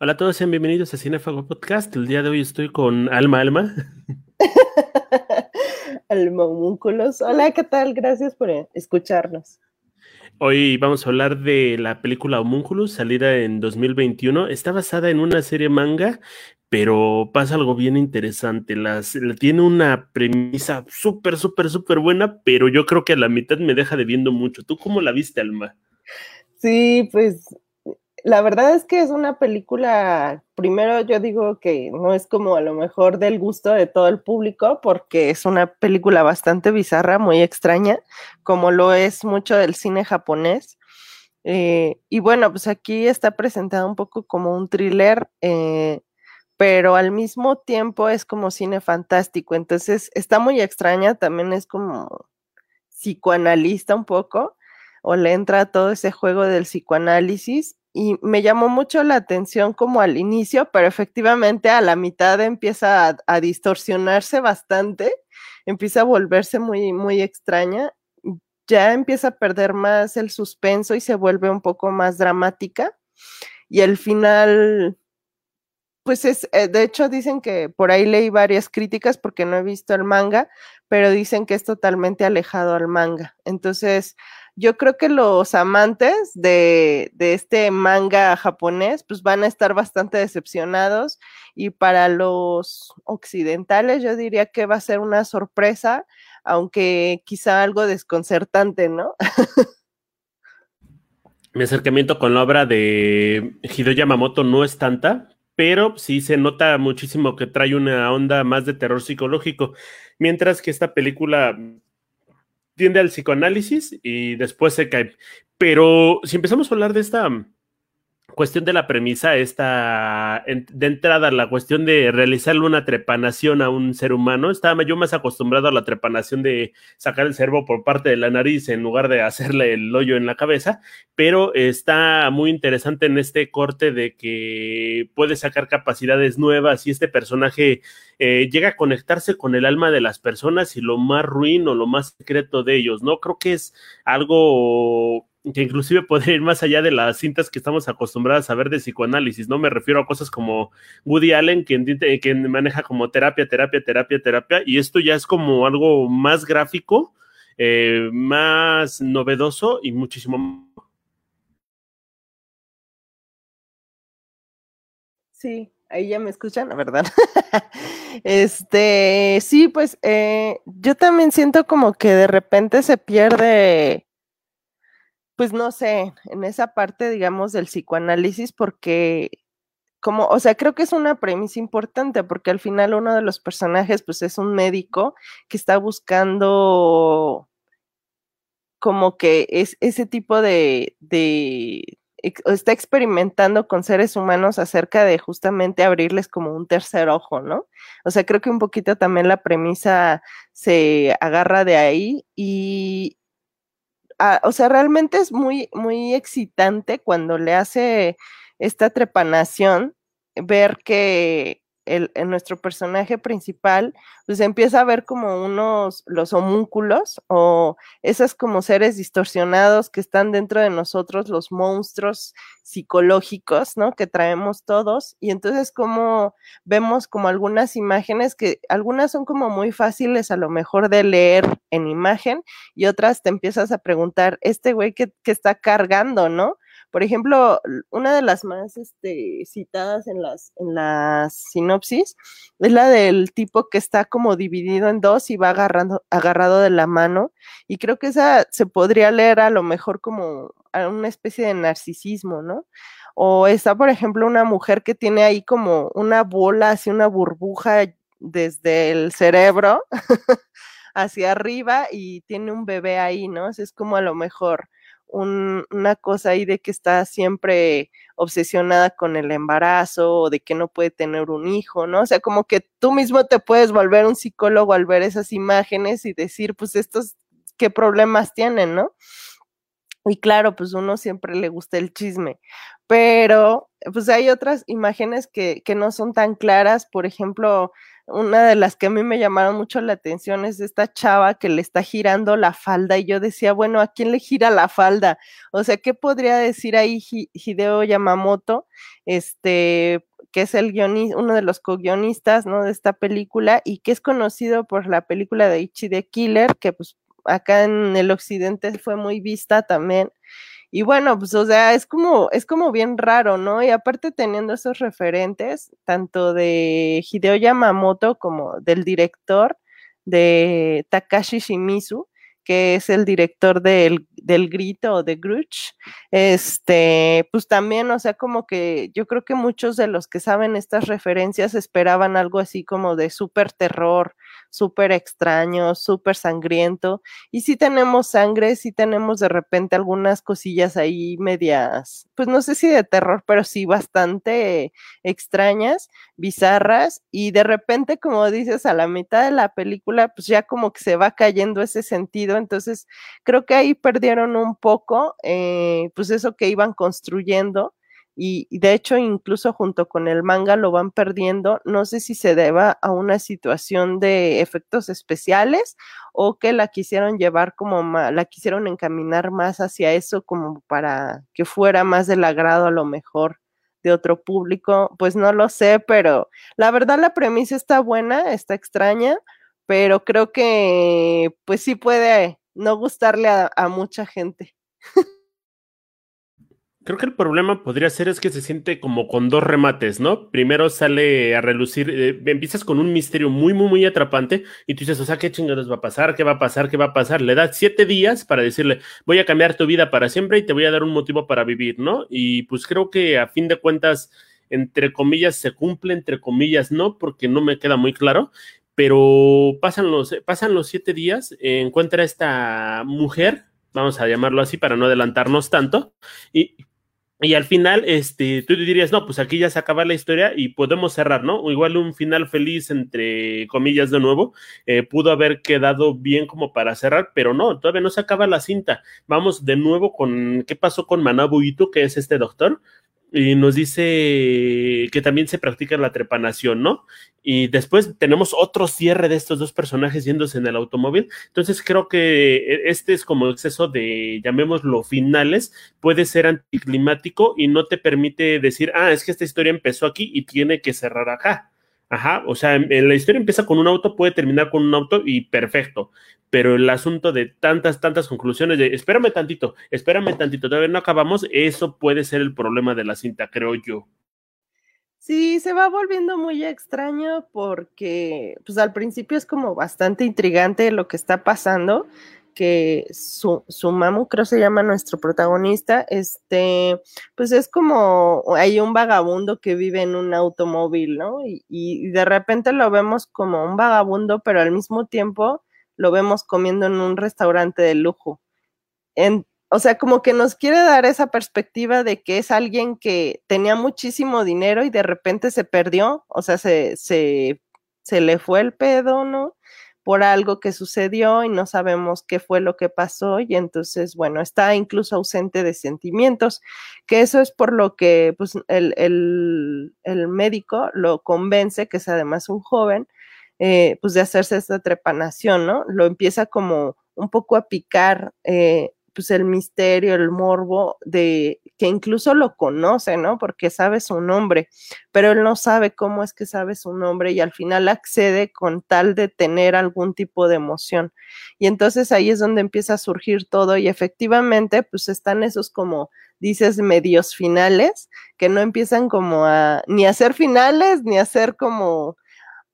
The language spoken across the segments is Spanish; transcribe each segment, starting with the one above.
Hola a todos, sean bienvenidos a Cinefago Podcast. El día de hoy estoy con Alma Alma. Alma Homúnculos. Hola, ¿qué tal? Gracias por escucharnos. Hoy vamos a hablar de la película Homúnculus, salida en 2021. Está basada en una serie manga, pero pasa algo bien interesante. Las, tiene una premisa súper, súper, súper buena, pero yo creo que a la mitad me deja debiendo mucho. ¿Tú cómo la viste, Alma? Sí, pues la verdad es que es una película, primero yo digo que no es como a lo mejor del gusto de todo el público, porque es una película bastante bizarra, muy extraña, como lo es mucho del cine japonés. Eh, y bueno, pues aquí está presentado un poco como un thriller, eh, pero al mismo tiempo es como cine fantástico, entonces está muy extraña, también es como psicoanalista un poco, o le entra todo ese juego del psicoanálisis y me llamó mucho la atención como al inicio, pero efectivamente a la mitad empieza a, distorsionarse bastante, empieza a volverse muy, muy extraña, ya empieza a perder más el suspenso y se vuelve un poco más dramática. Y el final, pues es, eh, de hecho dicen que por ahí leí varias críticas porque no he visto el manga, pero dicen que es totalmente alejado al manga. Entonces, yo creo que los amantes de, este manga japonés pues van a estar bastante decepcionados y para los occidentales yo diría que va a ser una sorpresa, aunque quizá algo desconcertante, ¿no? Mi acercamiento con la obra de Hideo Yamamoto no es tanta, pero sí se nota muchísimo que trae una onda más de terror psicológico, mientras que esta película tiende al psicoanálisis y después se cae. Pero si empezamos a hablar de esta cuestión de la premisa, esta de entrada, la cuestión de realizarle una trepanación a un ser humano, estaba yo más acostumbrado a la trepanación de sacar el cerebro por parte de la nariz en lugar de hacerle el hoyo en la cabeza, pero está muy interesante en este corte de que puede sacar capacidades nuevas y este personaje eh, llega a conectarse con el alma de las personas y lo más ruin o lo más secreto de ellos, ¿no? Creo que es algo que inclusive podría ir más allá de las cintas que estamos acostumbrados a ver de psicoanálisis, ¿no? Me refiero a cosas como Woody Allen, quien, quien maneja como terapia, terapia, terapia, terapia, y esto ya es como algo más gráfico, eh, más novedoso y muchísimo Sí, ahí ya me escuchan, la verdad. este, sí, pues eh, yo también siento como que de repente se pierde pues no sé, en esa parte, digamos, del psicoanálisis, porque como, o sea, creo que es una premisa importante, porque al final uno de los personajes, pues es un médico que está buscando como que es ese tipo de, de está experimentando con seres humanos acerca de justamente abrirles como un tercer ojo, ¿no? O sea, creo que un poquito también la premisa se agarra de ahí y, Ah, o sea, realmente es muy, muy excitante cuando le hace esta trepanación, ver que el, nuestro personaje principal, pues empieza a ver como unos, los homúnculos o esos como seres distorsionados que están dentro de nosotros, los monstruos psicológicos, ¿no? Que traemos todos. Y entonces como vemos como algunas imágenes que algunas son como muy fáciles a lo mejor de leer en imagen y otras te empiezas a preguntar, este güey que, que está cargando, ¿no? Por ejemplo, una de las más este, citadas en las, en las sinopsis es la del tipo que está como dividido en dos y va agarrando, agarrado de la mano. Y creo que esa se podría leer a lo mejor como una especie de narcisismo, ¿no? O está, por ejemplo, una mujer que tiene ahí como una bola, así una burbuja desde el cerebro hacia arriba y tiene un bebé ahí, ¿no? es como a lo mejor una cosa ahí de que está siempre obsesionada con el embarazo o de que no puede tener un hijo, ¿no? O sea, como que tú mismo te puedes volver un psicólogo al ver esas imágenes y decir, pues estos, ¿qué problemas tienen, no? Y claro, pues uno siempre le gusta el chisme, pero pues hay otras imágenes que, que no son tan claras, por ejemplo, una de las que a mí me llamaron mucho la atención es esta chava que le está girando la falda y yo decía, bueno, ¿a quién le gira la falda? O sea, ¿qué podría decir ahí Hideo Yamamoto, este, que es el guionista, uno de los co-guionistas, ¿no? De esta película y que es conocido por la película de Ichi the Killer, que pues acá en el occidente fue muy vista también. Y bueno, pues o sea, es como, es como bien raro, ¿no? Y aparte teniendo esos referentes, tanto de Hideo Yamamoto como del director de Takashi Shimizu, que es el director del, del Grito o de Grudge, este, pues también, o sea, como que yo creo que muchos de los que saben estas referencias esperaban algo así como de súper terror, súper extraño, súper sangriento. Y sí tenemos sangre, sí tenemos de repente algunas cosillas ahí medias, pues no sé si de terror, pero sí bastante extrañas, bizarras. Y de repente, como dices, a la mitad de la película, pues ya como que se va cayendo ese sentido. Entonces, creo que ahí perdieron un poco, eh, pues eso que iban construyendo y, de hecho incluso junto con el manga lo van perdiendo. No sé si se deba a una situación de efectos especiales o que la quisieron llevar como la quisieron encaminar más hacia eso como para que fuera más del agrado a lo mejor de otro público, pues no lo sé, pero la verdad la premisa está buena, está extraña, pero creo que pues sí puede no gustarle a mucha gente. Creo que el problema podría ser es que se siente como con dos remates, ¿no? Primero sale a relucir, eh, empiezas con un misterio muy, muy, muy atrapante y tú dices, o sea, ¿qué chingados va a pasar? ¿Qué va a pasar? ¿Qué va a pasar? Le das siete días para decirle, voy a cambiar tu vida para siempre y te voy a dar un motivo para vivir, ¿no? Y pues creo que a fin de cuentas, entre comillas, se cumple, entre comillas, no, porque no me queda muy claro, pero pasan los, pasan los siete días, encuentra a esta mujer, vamos a llamarlo así para no adelantarnos tanto, y y al final, este, tú dirías, no, pues aquí ya se acaba la historia y podemos cerrar, ¿no? O igual un final feliz, entre comillas, de nuevo, eh, pudo haber quedado bien como para cerrar, pero no, todavía no se acaba la cinta. Vamos de nuevo con qué pasó con Manabu Ito, que es este doctor, y nos dice que también se practica la trepanación, ¿no? Y después tenemos otro cierre de estos dos personajes yéndose en el automóvil. Entonces creo que e, este es como exceso de, llamémoslo, finales, puede ser anticlimático y no te permite decir, ah, es que esta historia empezó aquí y tiene que cerrar acá. Ajá, o sea, la historia empieza con un auto, puede terminar con un auto y perfecto, pero el asunto de tantas, tantas conclusiones de espérame tantito, espérame tantito, todavía no acabamos, eso puede ser el problema de la cinta, creo yo. Sí, se va volviendo muy extraño porque, pues al principio es como bastante intrigante lo que está pasando, que su, su mamu, creo se llama nuestro protagonista, este, pues es como hay un vagabundo que vive en un automóvil, ¿no? Y, y de repente lo vemos como un vagabundo, pero al mismo tiempo lo vemos comiendo en un restaurante de lujo. O sea, como que nos quiere dar esa perspectiva de que es alguien que tenía muchísimo dinero y de repente se perdió, o sea, se, se, se le fue el pedo, ¿no? Por algo que sucedió y no sabemos qué fue lo que pasó y entonces, bueno, está incluso ausente de sentimientos, que eso es por lo que pues, el, el, el médico lo convence, que es además un joven, eh, pues de hacerse esta trepanación, ¿no? Lo empieza como un poco a picar, eh, pues el misterio, el morbo de que incluso lo conoce, ¿no? Porque sabe su nombre, pero él no sabe cómo es que sabe su nombre y al final accede con tal de tener algún tipo de emoción. Y entonces ahí es donde empieza a surgir todo y efectivamente, pues están esos como dices medios finales que no empiezan como a ni a ser finales ni a ser como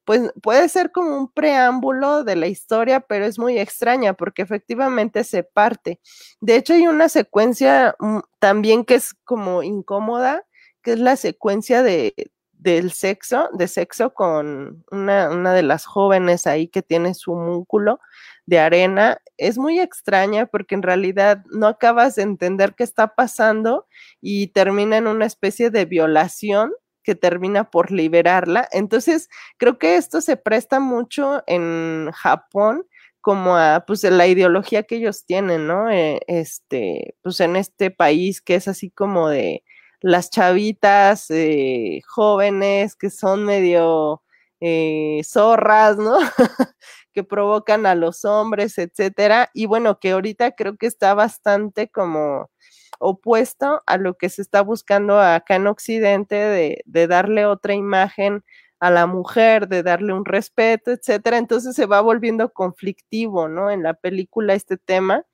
pues puede ser como un preámbulo de la historia, pero es muy extraña porque efectivamente se parte. De hecho, hay una secuencia mm, también que es como incómoda, que es la secuencia de, del sexo, de sexo con una, una de las jóvenes ahí que tiene su múnculo de arena. Es muy extraña porque en realidad no acabas de entender qué está pasando y termina en una especie de violación que termina por liberarla. Entonces, creo que esto se presta mucho en Japón como a pues la ideología que ellos tienen, ¿no? Eh, este, pues en este país que es así como de las chavitas eh, jóvenes que son medio eh, zorras, ¿no? que provocan a los hombres, etcétera. Y bueno, que ahorita creo que está bastante como opuesto a lo que se está buscando acá en Occidente de, de darle otra imagen a la mujer, de darle un respeto, etcétera. Entonces se va volviendo conflictivo, ¿no? En la película este tema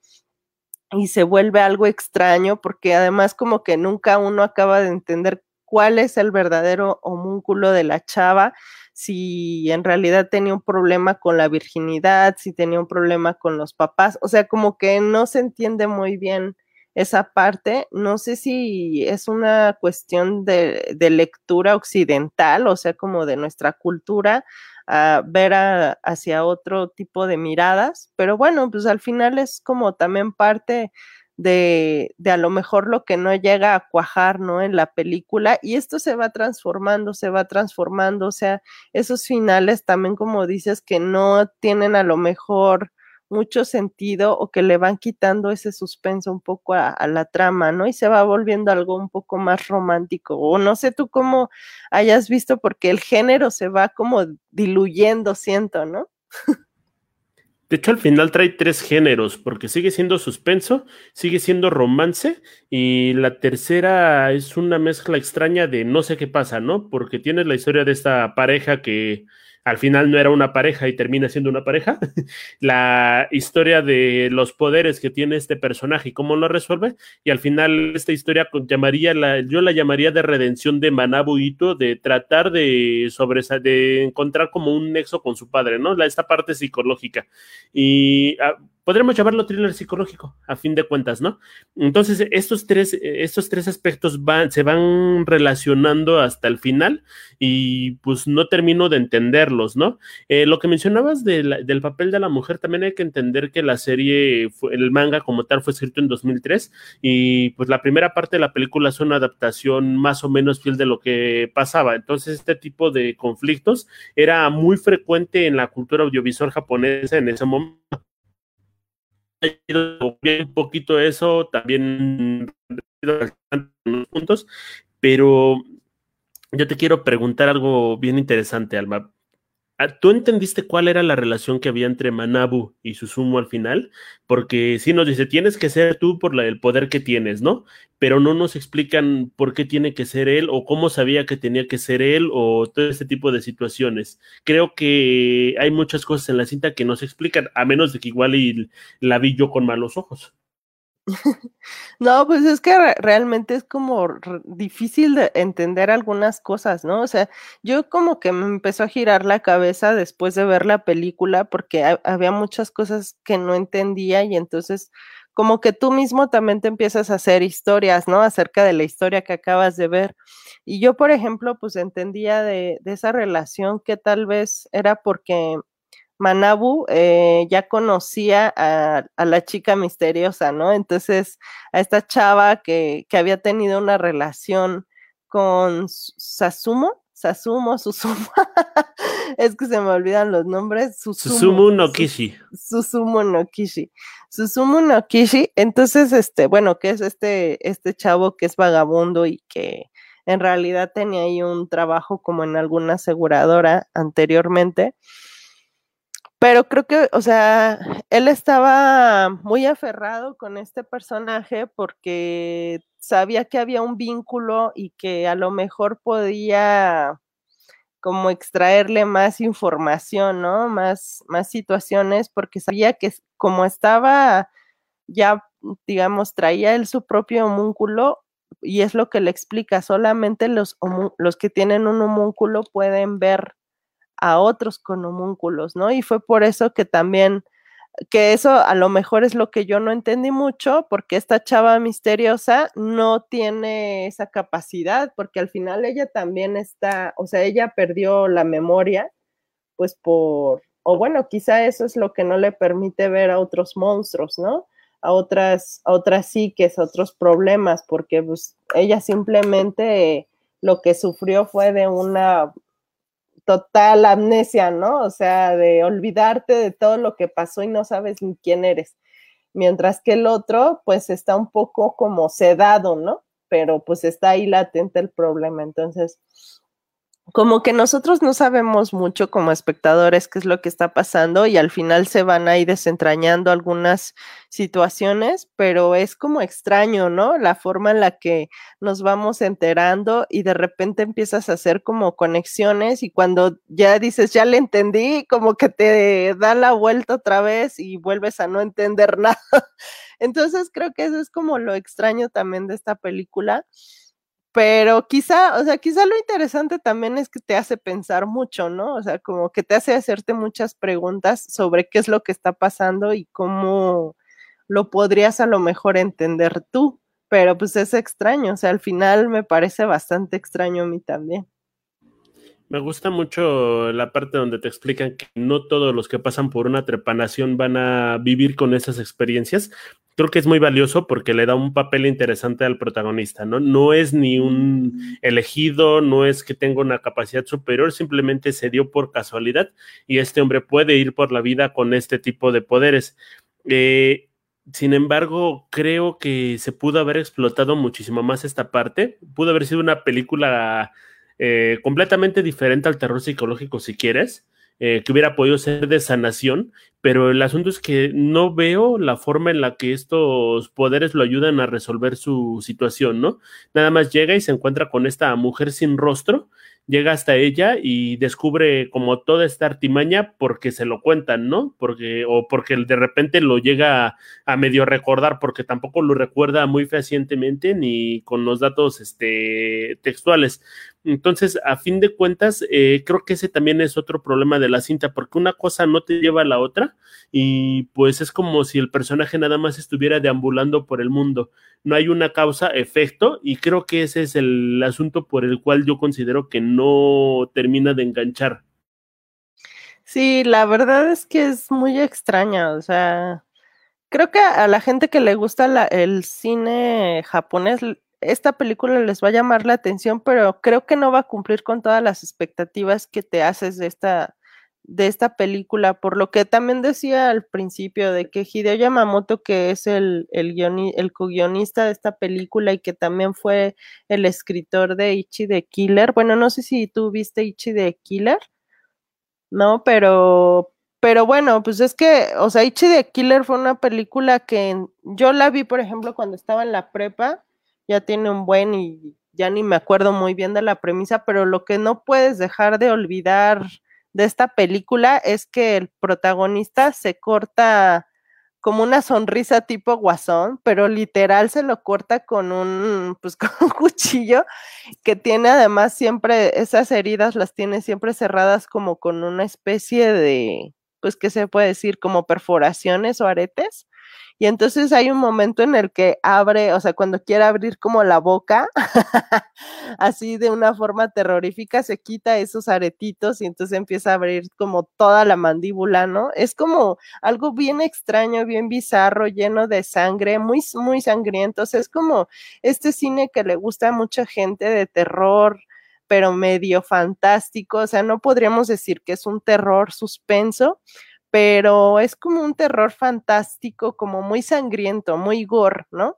y se vuelve algo extraño porque además como que nunca uno acaba de entender cuál es el verdadero homúnculo de la chava, si en realidad tenía un problema con la virginidad, si tenía un problema con los papás, o sea, como que no se entiende muy bien esa parte. No sé si es una cuestión de, lectura occidental, o sea, como de nuestra cultura, a ver hacia otro tipo de miradas, pero bueno, pues al final es como también parte de, de, a lo mejor lo que no llega a cuajar, ¿no? En la película y esto se va transformando, se va transformando, o sea, esos finales también como dices que no tienen a lo mejor mucho sentido o que le van quitando ese suspenso un poco a, la trama, ¿no? Y se va volviendo algo un poco más romántico. O no sé tú cómo hayas visto, porque el género se va como diluyendo, siento, ¿no? De hecho, al final trae tres géneros, porque sigue siendo suspenso, sigue siendo romance, y la tercera es una mezcla extraña de no sé qué pasa, ¿no? Porque tienes la historia de esta pareja que al final no era una pareja y termina siendo una pareja, la historia de los poderes que tiene este personaje y cómo lo resuelve, y al final esta historia llamaría la, yo la llamaría de redención de Manabu Ito, de tratar de sobre, de encontrar como un nexo con su padre, ¿no? La, esta parte psicológica. Y ah, podríamos llamarlo thriller psicológico, a fin de cuentas, ¿no? Entonces, estos tres, estos tres aspectos van, se van relacionando hasta el final y pues no termino de entenderlos, ¿no? Eh, lo que mencionabas del papel de la mujer, también hay que entender que la serie, el manga como tal fue escrito en 2003 y pues la primera parte de la película es una adaptación más o menos fiel de lo que pasaba. Entonces, este tipo de conflictos era muy frecuente en la cultura audiovisual japonesa en ese momento un poquito eso, también puntos, pero yo te quiero preguntar algo bien interesante, Alma. Ah, ¿Tú entendiste cuál era la relación que había entre Manabu y Susumu al final? Porque sí nos dice, tienes que ser tú por el poder que tienes, ¿no? Pero no nos explican por qué tiene que ser él o cómo sabía que tenía que ser él o todo este tipo de situaciones. Creo que hay muchas cosas en la cinta que no se explican, a menos de que igual la vi yo con malos ojos. No, pues es que realmente es como difícil de entender algunas cosas, ¿no? O sea, yo como que me empezó a girar la cabeza después de ver la película porque había muchas cosas que no entendía y entonces como que tú mismo también te empiezas a hacer historias, ¿no? Acerca de la historia que acabas de ver. Y yo, por ejemplo, pues entendía de, esa relación que tal vez era porque Manabu eh, ya conocía a, la chica misteriosa, ¿no? Entonces, a esta chava que, que había tenido una relación con Sasumo, Sasumo, Susumo, es que se me olvidan los nombres. Susumu, no Kishi. Susumu no Kishi. Susumu no Kishi, entonces, este, bueno, que es este, este chavo que es vagabundo y que en realidad tenía ahí un trabajo como en alguna aseguradora anteriormente. Pero creo que, o sea, él estaba muy aferrado con este personaje porque sabía que había un vínculo y que a lo mejor podía como extraerle más información, ¿no? Más, más situaciones, porque sabía que como estaba ya, digamos, traía él su propio homúnculo, y es lo que le explica, solamente los, los que tienen un homúnculo pueden ver a otros con homúnculos, ¿no? Y fue por eso que también, que eso a lo mejor es lo que yo no entendí mucho, porque esta chava misteriosa no tiene esa capacidad, porque al final ella también está, o sea, ella perdió la memoria, pues por, o bueno, quizá eso es lo que no le permite ver a otros monstruos, ¿no? A otras, a otras psiques, a otros problemas, porque pues ella simplemente lo que sufrió fue de una total amnesia, ¿no? O sea, de olvidarte de todo lo que pasó y no sabes ni quién eres. Mientras que el otro, pues está un poco como sedado, ¿no? Pero pues está ahí latente el problema. Entonces, como que nosotros no sabemos mucho como espectadores qué es lo que está pasando y al final se van ahí desentrañando algunas situaciones, pero es como extraño, ¿no? La forma en la que nos vamos enterando y de repente empiezas a hacer como conexiones y cuando ya dices, ya le entendí, como que te da la vuelta otra vez y vuelves a no entender nada. Entonces creo que eso es como lo extraño también de esta película pero quizá, o sea, quizá lo interesante también es que te hace pensar mucho, ¿no? O sea, como que te hace hacerte muchas preguntas sobre qué es lo que está pasando y cómo lo podrías a lo mejor entender tú, pero pues es extraño, o sea, al final me parece bastante extraño a mí también. Me gusta mucho la parte donde te explican que no todos los que pasan por una trepanación van a vivir con esas experiencias. Creo que es muy valioso porque le da un papel interesante al protagonista, ¿no? No es ni un elegido, no es que tenga una capacidad superior, simplemente se dio por casualidad y este hombre puede ir por la vida con este tipo de poderes. Eh, sin embargo, creo que se pudo haber explotado muchísimo más esta parte. Pudo haber sido una película eh, completamente diferente al terror psicológico si quieres, eh, que hubiera podido ser de sanación, pero el asunto es que no veo la forma en la que estos poderes lo ayudan a resolver su situación, ¿no? Nada más llega y se encuentra con esta mujer sin rostro llega hasta ella y descubre como toda esta artimaña porque se lo cuentan, ¿no? Porque, o porque de repente lo llega a, medio recordar, porque tampoco lo recuerda muy fehacientemente ni con los datos este, textuales. Entonces, a fin de cuentas, eh, creo que ese también es otro problema de la cinta, porque una cosa no te lleva a la otra y pues es como si el personaje nada más estuviera deambulando por el mundo. No hay una causa-efecto y creo que ese es el asunto por el cual yo considero que no termina de enganchar. Sí, la verdad es que es muy extraña, o sea, creo que a la gente que le gusta el cine japonés esta película les va a llamar la atención, pero creo que no va a cumplir con todas las expectativas que te haces de esta, de esta película, por lo que también decía al principio de que Hideo Yamamoto, que es el, el, el co-guionista de esta película y que también fue el escritor de Ichi de Killer, bueno, no sé si tú viste Ichi de Killer, no, pero, pero bueno, pues es que, o sea, Ichi de Killer fue una película que yo la vi, por ejemplo, cuando estaba en la prepa, ya tiene un buen y ya ni me acuerdo muy bien de la premisa, pero lo que no puedes dejar de olvidar de esta película es que el protagonista se corta como una sonrisa tipo guasón, pero literal se lo corta con un, pues con un cuchillo que tiene además siempre, esas heridas las tiene siempre cerradas como con una especie de, pues, ¿qué se puede decir? Como perforaciones o aretes. Y entonces hay un momento en el que abre, o sea, cuando quiere abrir como la boca, así de una forma terrorífica, se quita esos aretitos y entonces empieza a abrir como toda la mandíbula, ¿no? Es como algo bien extraño, bien bizarro, lleno de sangre, muy, muy sangriento. Es como este cine que le gusta a mucha gente de terror, pero medio fantástico. O sea, no podríamos decir que es un terror suspenso, pero es como un terror fantástico, como muy sangriento, muy gore, ¿no?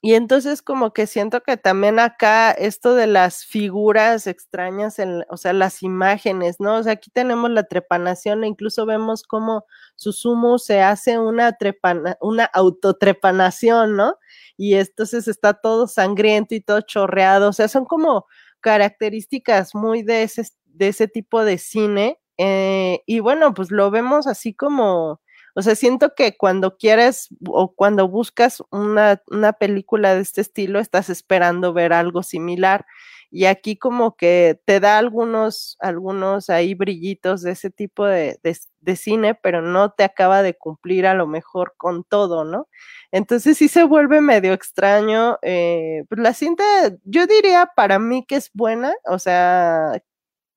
Y entonces como que siento que también acá esto de las figuras extrañas, en, o sea, las imágenes, ¿no? O sea, aquí tenemos la trepanación e incluso vemos cómo Susumu se hace una, trepana, una autotrepanación, ¿no? Y entonces está todo sangriento y todo chorreado, o sea, son como características muy de ese, de ese tipo de cine eh, y bueno, pues lo vemos así como, o sea, siento que cuando quieres o cuando buscas una, una película de este estilo, estás esperando ver algo similar. Y aquí como que te da algunos, algunos ahí brillitos de ese tipo de, de, cine, pero no te acaba de cumplir a lo mejor con todo, ¿no? Entonces sí se vuelve medio extraño. Eh, pues la cinta, yo diría para mí que es buena, o sea,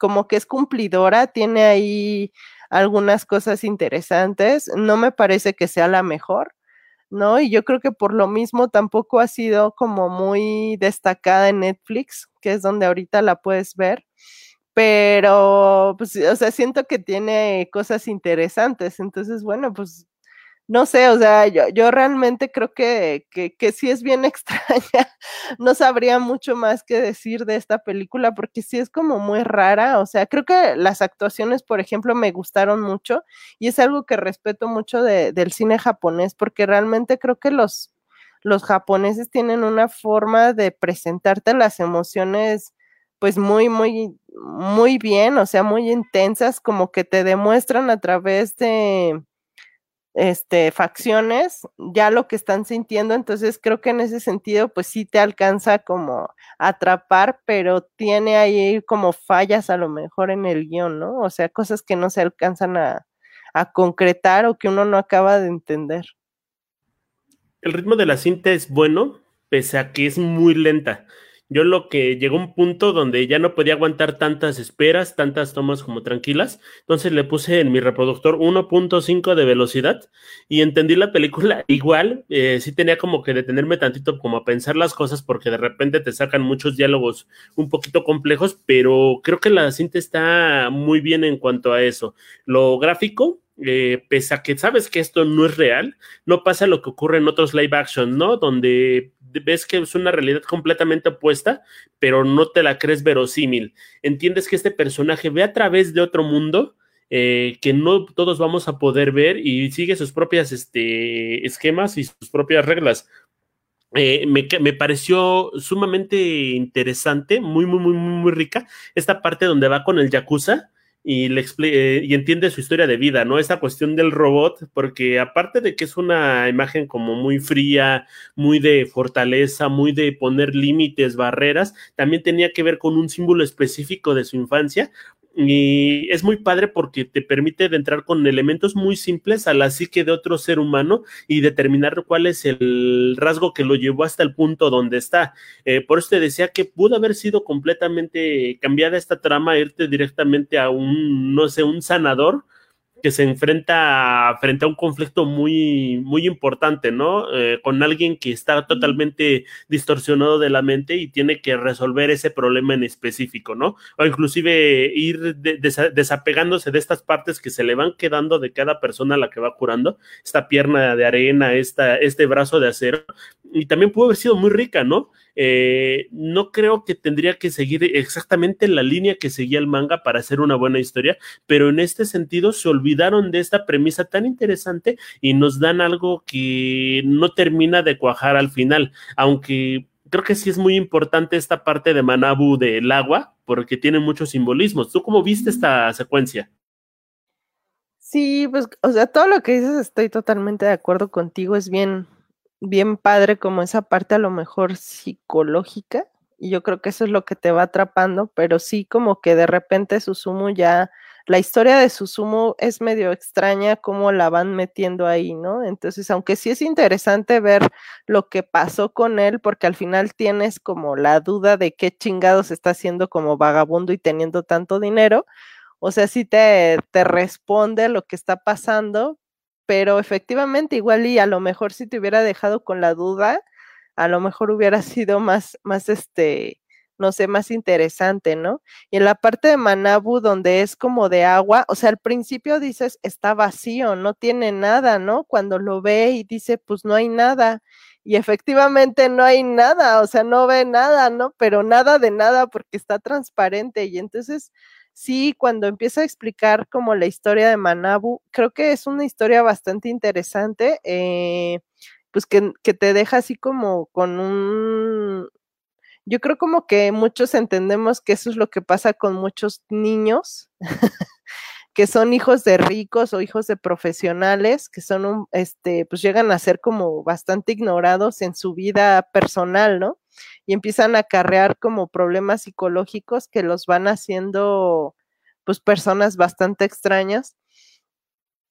como que es cumplidora, tiene ahí algunas cosas interesantes, no me parece que sea la mejor, ¿no? Y yo creo que por lo mismo tampoco ha sido como muy destacada en Netflix, que es donde ahorita la puedes ver, pero pues, o sea, siento que tiene cosas interesantes, entonces, bueno, pues no sé, o sea, yo, yo realmente creo que, que, que, sí es bien extraña. No sabría mucho más que decir de esta película porque sí es como muy rara. O sea, creo que las actuaciones, por ejemplo, me gustaron mucho y es algo que respeto mucho de, del cine japonés porque realmente creo que los, los japoneses tienen una forma de presentarte las emociones pues muy, muy, muy bien, o sea, muy intensas, como que te demuestran a través de este, facciones, ya lo que están sintiendo, entonces creo que en ese sentido, pues sí te alcanza como atrapar, pero tiene ahí como fallas a lo mejor en el guion, ¿no? O sea, cosas que no se alcanzan a, a concretar o que uno no acaba de entender. El ritmo de la cinta es bueno, pese a que es muy lenta. Yo lo que llegó un punto donde ya no podía aguantar tantas esperas, tantas tomas como tranquilas, entonces le puse en mi reproductor 1.5 de velocidad y entendí la película igual, eh, sí tenía como que detenerme tantito como a pensar las cosas porque de repente te sacan muchos diálogos un poquito complejos, pero creo que la cinta está muy bien en cuanto a eso. Lo gráfico, eh, pese a que sabes que esto no es real, no pasa lo que ocurre en otros live action, ¿no? Donde ves que es una realidad completamente opuesta, pero no te la crees verosímil. Entiendes que este personaje ve a través de otro mundo eh, que no todos vamos a poder ver y sigue sus propias este, esquemas y sus propias reglas. Eh, me, me, pareció sumamente interesante, muy, muy, muy, muy rica. Esta parte donde va con el Yakuza y, le eh, y entiende su historia de vida, ¿no? Esa cuestión del robot, porque aparte de que es una imagen como muy fría, muy de fortaleza, muy de poner límites, barreras, también tenía que ver con un símbolo específico de su infancia, y es muy padre porque te permite entrar con elementos muy simples a la psique de otro ser humano y determinar cuál es el rasgo que lo llevó hasta el punto donde está. Eh, por eso te decía que pudo haber sido completamente cambiada esta trama, irte directamente a un, no sé, un sanador que se enfrenta frente a un conflicto muy, muy importante, ¿no? Eh, con alguien que está totalmente distorsionado de la mente y tiene que resolver ese problema en específico, ¿no? O inclusive ir desapegándose de estas partes que se le van quedando de cada persona a la que va curando, esta pierna de arena, esta, este brazo de acero, y también pudo haber sido muy rica, ¿no? Eh, no creo que tendría que seguir exactamente la línea que seguía el manga para hacer una buena historia, pero en este sentido se olvidaron de esta premisa tan interesante y nos dan algo que no termina de cuajar al final, aunque creo que sí es muy importante esta parte de Manabu del agua, porque tiene muchos simbolismos. ¿Tú cómo viste esta secuencia? Sí, pues, o sea, todo lo que dices estoy totalmente de acuerdo contigo, es bien, bien padre como esa parte a lo mejor psicológica y yo creo que eso es lo que te va atrapando, pero sí como que de repente Susumu ya, la historia de Susumu es medio extraña como la van metiendo ahí, ¿no? Entonces, aunque sí es interesante ver lo que pasó con él, porque al final tienes como la duda de qué chingados está haciendo como vagabundo y teniendo tanto dinero, o sea, sí te, te responde lo que está pasando, pero efectivamente igual y a lo mejor si te hubiera dejado con la duda, a lo mejor hubiera sido más, más este, no sé, más interesante, ¿no? Y en la parte de Manabu, donde es como de agua, o sea, al principio dices, está vacío, no tiene nada, ¿no? Cuando lo ve y dice, pues no hay nada. Y efectivamente no hay nada, o sea, no ve nada, ¿no? Pero nada de nada porque está transparente. Y entonces sí, cuando empieza a explicar como la historia de Manabu, creo que es una historia bastante interesante, eh, pues que, que, te deja así como con un... Yo creo como que muchos entendemos que eso es lo que pasa con muchos niños, que son hijos de ricos o hijos de profesionales, que son un, este, pues llegan a ser como bastante ignorados en su vida personal, ¿no? y empiezan a acarrear como problemas psicológicos que los van haciendo pues personas bastante extrañas.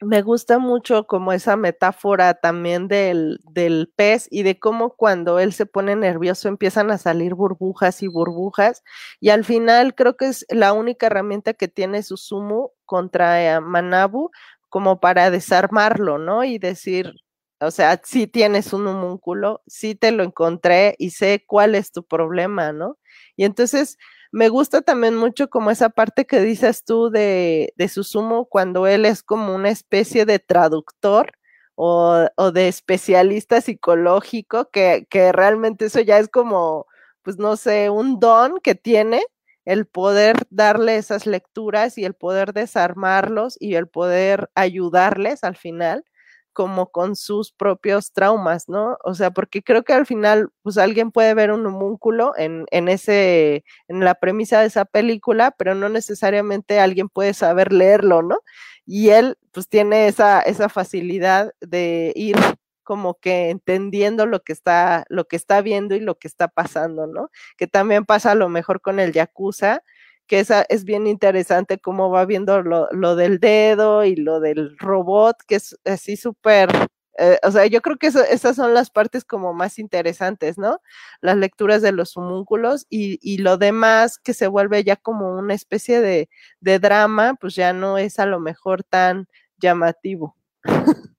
Me gusta mucho como esa metáfora también del, del pez y de cómo cuando él se pone nervioso empiezan a salir burbujas y burbujas y al final creo que es la única herramienta que tiene Susumu contra eh, Manabu como para desarmarlo, ¿no? Y decir, o sea, sí tienes un homúnculo, sí te lo encontré y sé cuál es tu problema, ¿no? Y entonces me gusta también mucho como esa parte que dices tú de, de Susumu cuando él es como una especie de traductor o, de especialista psicológico, que, que realmente eso ya es como, pues no sé, un don que tiene el poder darle esas lecturas y el poder desarmarlos y el poder ayudarles al final como con sus propios traumas, ¿no? O sea, porque creo que al final, pues alguien puede ver un homúnculo en, en ese, en la premisa de esa película, pero no necesariamente alguien puede saber leerlo, ¿no? Y él, pues tiene esa, esa facilidad de ir como que entendiendo lo que está, lo que está viendo y lo que está pasando, ¿no? Que también pasa a lo mejor con el Yakuza, que esa es bien interesante cómo va viendo lo, del dedo y lo del robot, que es así súper, eh, o sea, yo creo que esas son las partes como más interesantes, ¿no? Las lecturas de los homúnculos y, lo demás que se vuelve ya como una especie de, de drama, pues ya no es a lo mejor tan llamativo.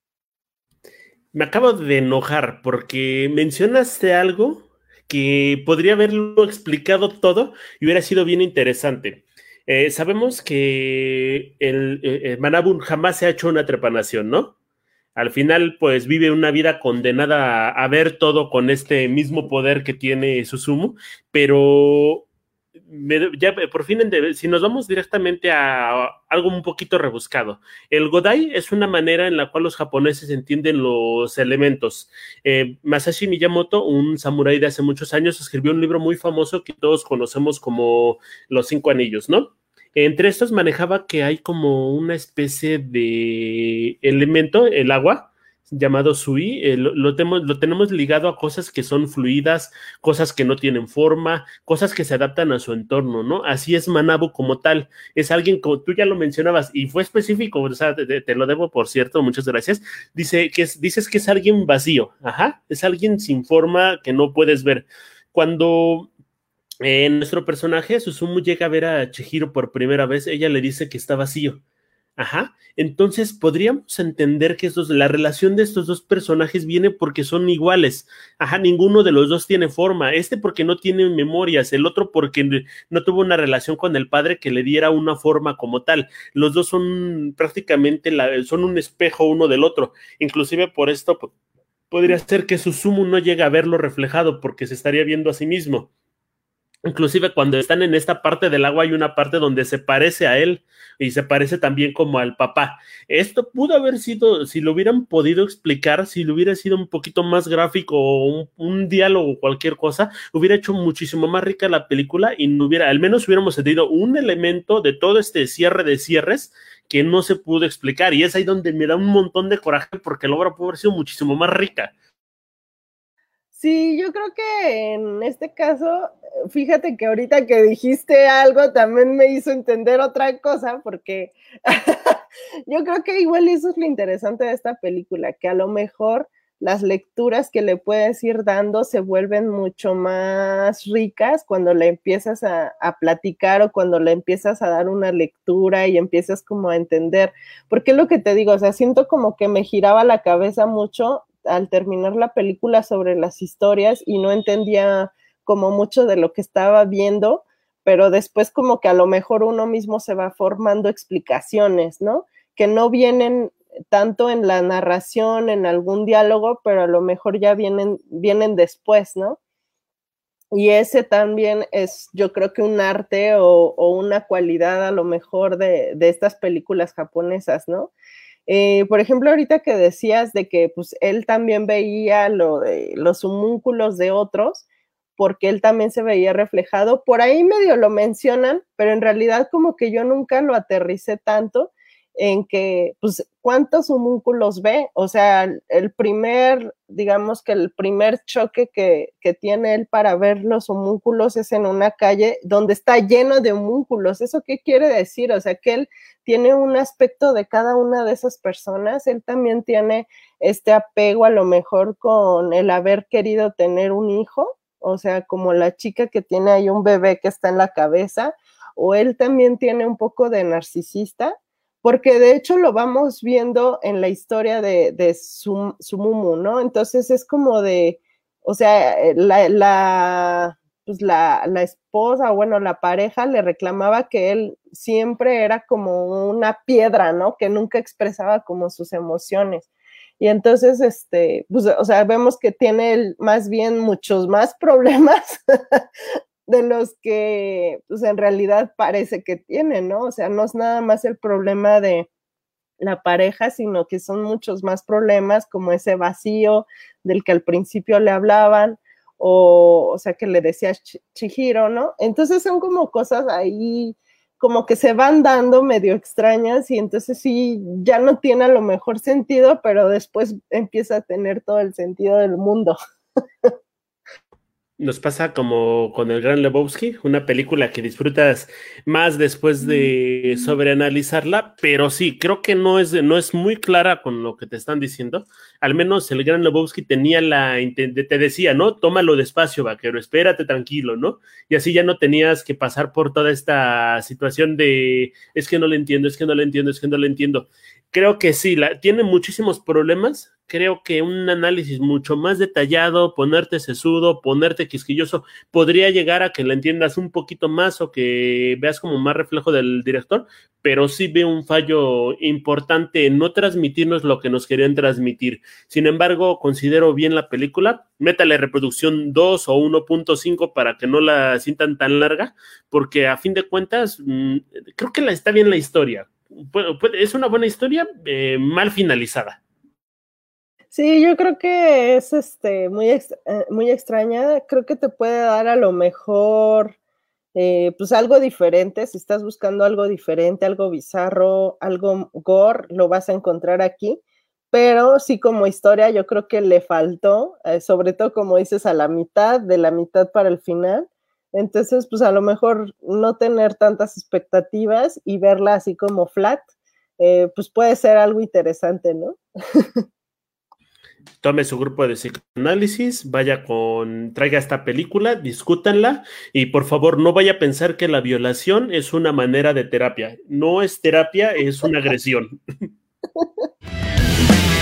Me acabo de enojar porque mencionaste algo que podría haberlo explicado todo y hubiera sido bien interesante. Eh, sabemos que el, eh, eh jamás se ha hecho una trepanación, ¿no? Al final, pues vive una vida condenada a, a ver todo con este mismo poder que tiene Susumu, pero ya por fin, si nos vamos directamente a algo un poquito rebuscado, el Godai es una manera en la cual los japoneses entienden los elementos. Eh, Masashi Miyamoto, un samurái de hace muchos años, escribió un libro muy famoso que todos conocemos como Los Cinco Anillos, ¿no? Entre estos manejaba que hay como una especie de elemento, el agua, llamado Sui, eh, lo, tenemos, lo tenemos ligado a cosas que son fluidas, cosas que no tienen forma, cosas que se adaptan a su entorno, ¿no? Así es Manabu como tal. Es alguien como tú ya lo mencionabas y fue específico, o sea, te, lo debo, por cierto, muchas gracias. Dice que es, dices que es alguien vacío, ajá, es alguien sin forma que no puedes ver. Cuando eh, nuestro personaje, Susumu, llega a ver a Chihiro por primera vez, ella le dice que está vacío Ajá. Entonces podríamos entender que estos, la relación de estos dos personajes viene porque son iguales. Ajá, ninguno de los dos tiene forma. Este porque no tiene memorias, el otro porque no tuvo una relación con el padre que le diera una forma como tal. Los dos son prácticamente son un espejo uno del otro. Inclusive por esto podría ser que su sumo no llega a verlo reflejado porque se estaría viendo a sí mismo. Inclusive cuando están en esta parte del agua hay una parte donde se parece a él y se parece también como al papá. Esto pudo haber sido, si lo hubieran podido explicar, si lo hubiera sido un poquito más gráfico o un, diálogo o cualquier cosa, hubiera hecho muchísimo más rica la película y no hubiera, al menos hubiéramos tenido un elemento de todo este cierre de cierres que no se pudo explicar y es ahí donde me da un montón de coraje porque la obra pudo haber sido muchísimo más rica. Sí, yo creo que en este caso, fíjate que ahorita que dijiste algo también me hizo entender otra cosa, porque yo creo que igual eso es lo interesante de esta película, que a lo mejor las lecturas que le puedes ir dando se vuelven mucho más ricas cuando le empiezas a, platicar o cuando le empiezas a dar una lectura y empiezas como a entender. Porque es lo que te digo, o sea, siento como que me giraba la cabeza mucho al terminar la película sobre las historias y no entendía como mucho de lo que estaba viendo, pero después como que a lo mejor uno mismo se va formando explicaciones, ¿no? Que no vienen tanto en la narración, en algún diálogo, pero a lo mejor ya vienen, vienen después, ¿no? Y ese también es, yo creo que un arte o, una cualidad a lo mejor de, de estas películas japonesas, ¿no? Eh, por ejemplo, ahorita que decías de que pues él también veía lo de los homúnculos de otros, porque él también se veía reflejado, por ahí medio lo mencionan, pero en realidad como que yo nunca lo aterricé tanto en que, pues, ¿cuántos homúnculos ve? O sea, el primer, digamos que el primer choque que, que, tiene él para ver los homúnculos es en una calle donde está lleno de homúnculos. ¿Eso qué quiere decir? O sea, que él tiene un aspecto de cada una de esas personas, él también tiene este apego a lo mejor con el haber querido tener un hijo, o sea, como la chica que tiene ahí un bebé que está en la cabeza, o él también tiene un poco de narcisista porque de hecho lo vamos viendo en la historia de, de Sumumu, ¿no? Entonces es como de, o sea, eh, pues la, la esposa, bueno, la pareja le reclamaba que él siempre era como una piedra, ¿no? Que nunca expresaba como sus emociones. Y entonces, este, pues, o sea, vemos que tiene más bien muchos más problemas de los que, pues, en realidad parece que tiene, ¿no? O sea, no es nada más el problema de la pareja, sino que son muchos más problemas como ese vacío del que al principio le hablaban, o, o sea, que le decía Chihiro, ¿no? Entonces son como cosas ahí como que se van dando medio extrañas y entonces sí, ya no tiene a lo mejor sentido, pero después empieza a tener todo el sentido del mundo. Nos pasa como con el Gran Lebowski, una película que disfrutas más después de sobreanalizarla, pero sí, creo que no es, no es muy clara con lo que te están diciendo. Al menos el Gran Lebowski tenía la, te decía, ¿no? Tómalo despacio, vaquero, espérate tranquilo, ¿no? Y así ya no tenías que pasar por toda esta situación de, es que no le entiendo, es que no le entiendo, es que no le entiendo. Creo que sí, la, tiene muchísimos problemas, creo que un análisis mucho más detallado, ponerte sesudo, ponerte quisquilloso, podría llegar a que la entiendas un poquito más o que veas como más reflejo del director, pero sí veo un fallo importante en no transmitirnos lo que nos querían transmitir. Sin embargo, considero bien la película, métale reproducción 2 o 1.5 para que no la sientan tan larga, porque a fin de cuentas, mm, creo que la, está bien la historia. Es una buena historia eh, mal finalizada. Sí, yo creo que es este, muy, eh, muy extraña. Creo que te puede dar a lo mejor eh, pues algo diferente. Si estás buscando algo diferente, algo bizarro, algo gore, lo vas a encontrar aquí. Pero sí, como historia, yo creo que le faltó, eh, sobre todo como dices, a la mitad, de la mitad para el final. Entonces, pues a lo mejor no tener tantas expectativas y verla así como flat, pues puede ser algo interesante, ¿no? tome su grupo de psicoanálisis, vaya con, traiga esta película, discútanla y por favor no vaya a pensar que la violación es una manera de terapia. No es terapia, es una agresión.